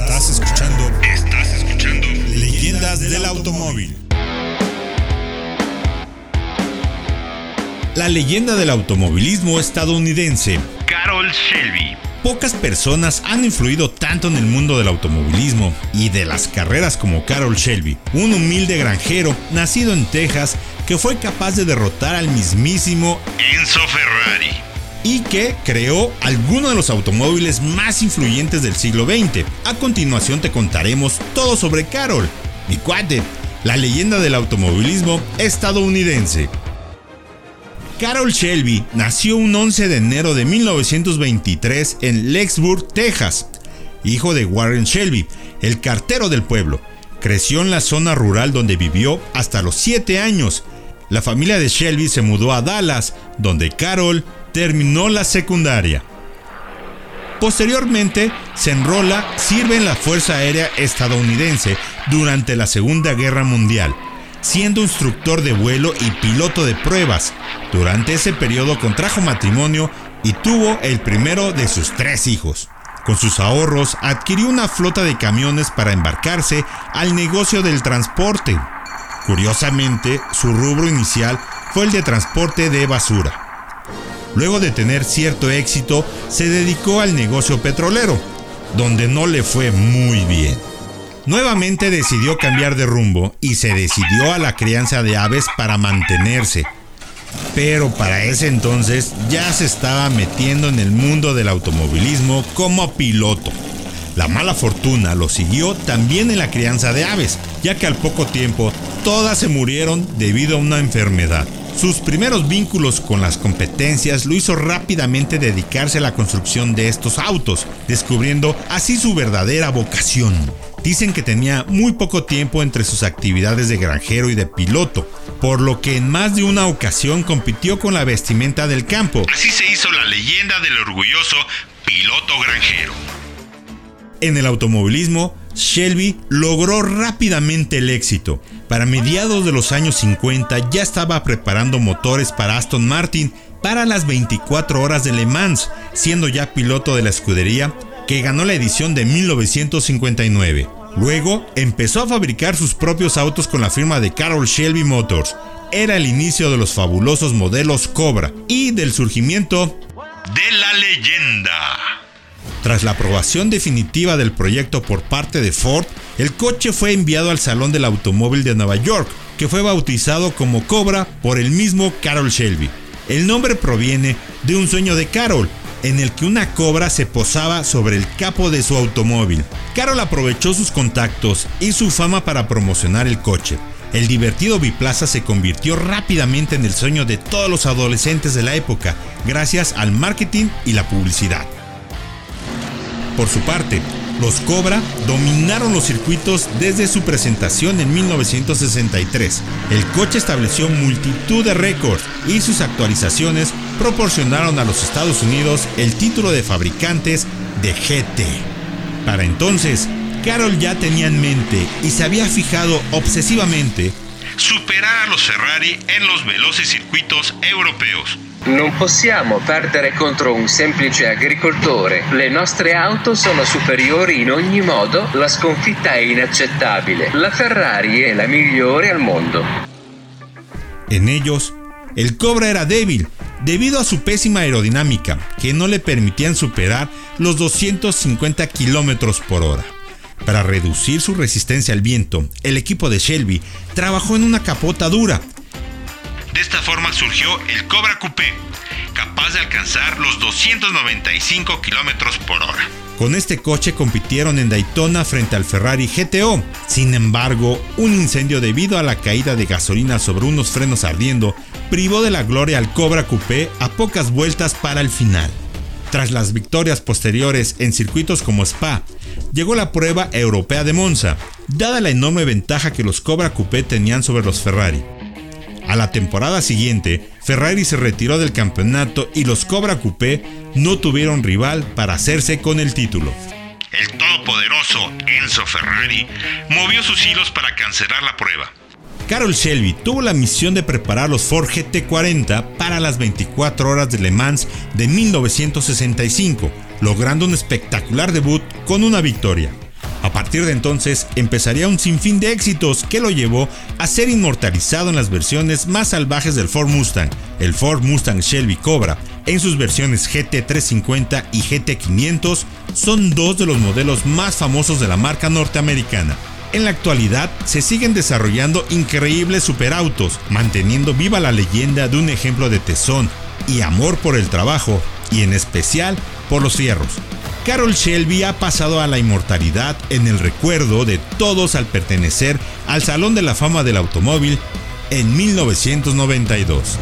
Estás escuchando. Estás escuchando. Leyendas del automóvil. La leyenda del automovilismo estadounidense. Carol Shelby. Pocas personas han influido tanto en el mundo del automovilismo y de las carreras como Carol Shelby, un humilde granjero nacido en Texas que fue capaz de derrotar al mismísimo Enzo Ferrari y que creó algunos de los automóviles más influyentes del siglo XX. A continuación te contaremos todo sobre Carol, mi cuate, la leyenda del automovilismo estadounidense. Carol Shelby nació un 11 de enero de 1923 en Lexburg, Texas, hijo de Warren Shelby, el cartero del pueblo. Creció en la zona rural donde vivió hasta los 7 años. La familia de Shelby se mudó a Dallas, donde Carol terminó la secundaria. Posteriormente, se enrola, sirve en la Fuerza Aérea estadounidense durante la Segunda Guerra Mundial siendo instructor de vuelo y piloto de pruebas. Durante ese periodo contrajo matrimonio y tuvo el primero de sus tres hijos. Con sus ahorros adquirió una flota de camiones para embarcarse al negocio del transporte. Curiosamente, su rubro inicial fue el de transporte de basura. Luego de tener cierto éxito, se dedicó al negocio petrolero, donde no le fue muy bien. Nuevamente decidió cambiar de rumbo y se decidió a la crianza de aves para mantenerse. Pero para ese entonces ya se estaba metiendo en el mundo del automovilismo como piloto. La mala fortuna lo siguió también en la crianza de aves, ya que al poco tiempo todas se murieron debido a una enfermedad. Sus primeros vínculos con las competencias lo hizo rápidamente dedicarse a la construcción de estos autos, descubriendo así su verdadera vocación. Dicen que tenía muy poco tiempo entre sus actividades de granjero y de piloto, por lo que en más de una ocasión compitió con la vestimenta del campo. Así se hizo la leyenda del orgulloso piloto granjero. En el automovilismo, Shelby logró rápidamente el éxito. Para mediados de los años 50 ya estaba preparando motores para Aston Martin para las 24 horas de Le Mans, siendo ya piloto de la escudería que ganó la edición de 1959. Luego empezó a fabricar sus propios autos con la firma de Carroll Shelby Motors. Era el inicio de los fabulosos modelos Cobra y del surgimiento de la leyenda. Tras la aprobación definitiva del proyecto por parte de Ford, el coche fue enviado al Salón del Automóvil de Nueva York, que fue bautizado como Cobra por el mismo Carroll Shelby. El nombre proviene de un sueño de Carroll, en el que una cobra se posaba sobre el capo de su automóvil. Carol aprovechó sus contactos y su fama para promocionar el coche. El divertido biplaza se convirtió rápidamente en el sueño de todos los adolescentes de la época, gracias al marketing y la publicidad. Por su parte, los Cobra dominaron los circuitos desde su presentación en 1963. El coche estableció multitud de récords y sus actualizaciones proporcionaron a los Estados Unidos el título de fabricantes de GT. Para entonces, Carol ya tenía en mente y se había fijado obsesivamente superar a los Ferrari en los veloces circuitos europeos. Non possiamo perdere contro un semplice agricoltore. Le nostre auto sono superiori in ogni modo, la sconfitta è inaccettabile. La Ferrari è la migliore al mondo. En ellos, el Cobra era débil debido a su pésima aerodinámica, que no le permitían superar los 250 km por hora. Para reducir su resistencia al viento, el equipo de Shelby trabajó en una capota dura surgió el Cobra Coupé, capaz de alcanzar los 295 km por hora. Con este coche compitieron en Daytona frente al Ferrari GTO. Sin embargo, un incendio debido a la caída de gasolina sobre unos frenos ardiendo privó de la gloria al Cobra Coupé a pocas vueltas para el final. Tras las victorias posteriores en circuitos como Spa, llegó la prueba europea de Monza, dada la enorme ventaja que los Cobra Coupé tenían sobre los Ferrari. A la temporada siguiente, Ferrari se retiró del campeonato y los Cobra Coupé no tuvieron rival para hacerse con el título. El todopoderoso Enzo Ferrari movió sus hilos para cancelar la prueba. Carol Shelby tuvo la misión de preparar los Ford GT40 para las 24 horas de Le Mans de 1965, logrando un espectacular debut con una victoria. A partir de entonces empezaría un sinfín de éxitos que lo llevó a ser inmortalizado en las versiones más salvajes del Ford Mustang, el Ford Mustang Shelby Cobra. En sus versiones GT350 y GT500 son dos de los modelos más famosos de la marca norteamericana. En la actualidad se siguen desarrollando increíbles superautos, manteniendo viva la leyenda de un ejemplo de tesón y amor por el trabajo, y en especial por los fierros. Carol Shelby ha pasado a la inmortalidad en el recuerdo de todos al pertenecer al Salón de la Fama del Automóvil en 1992.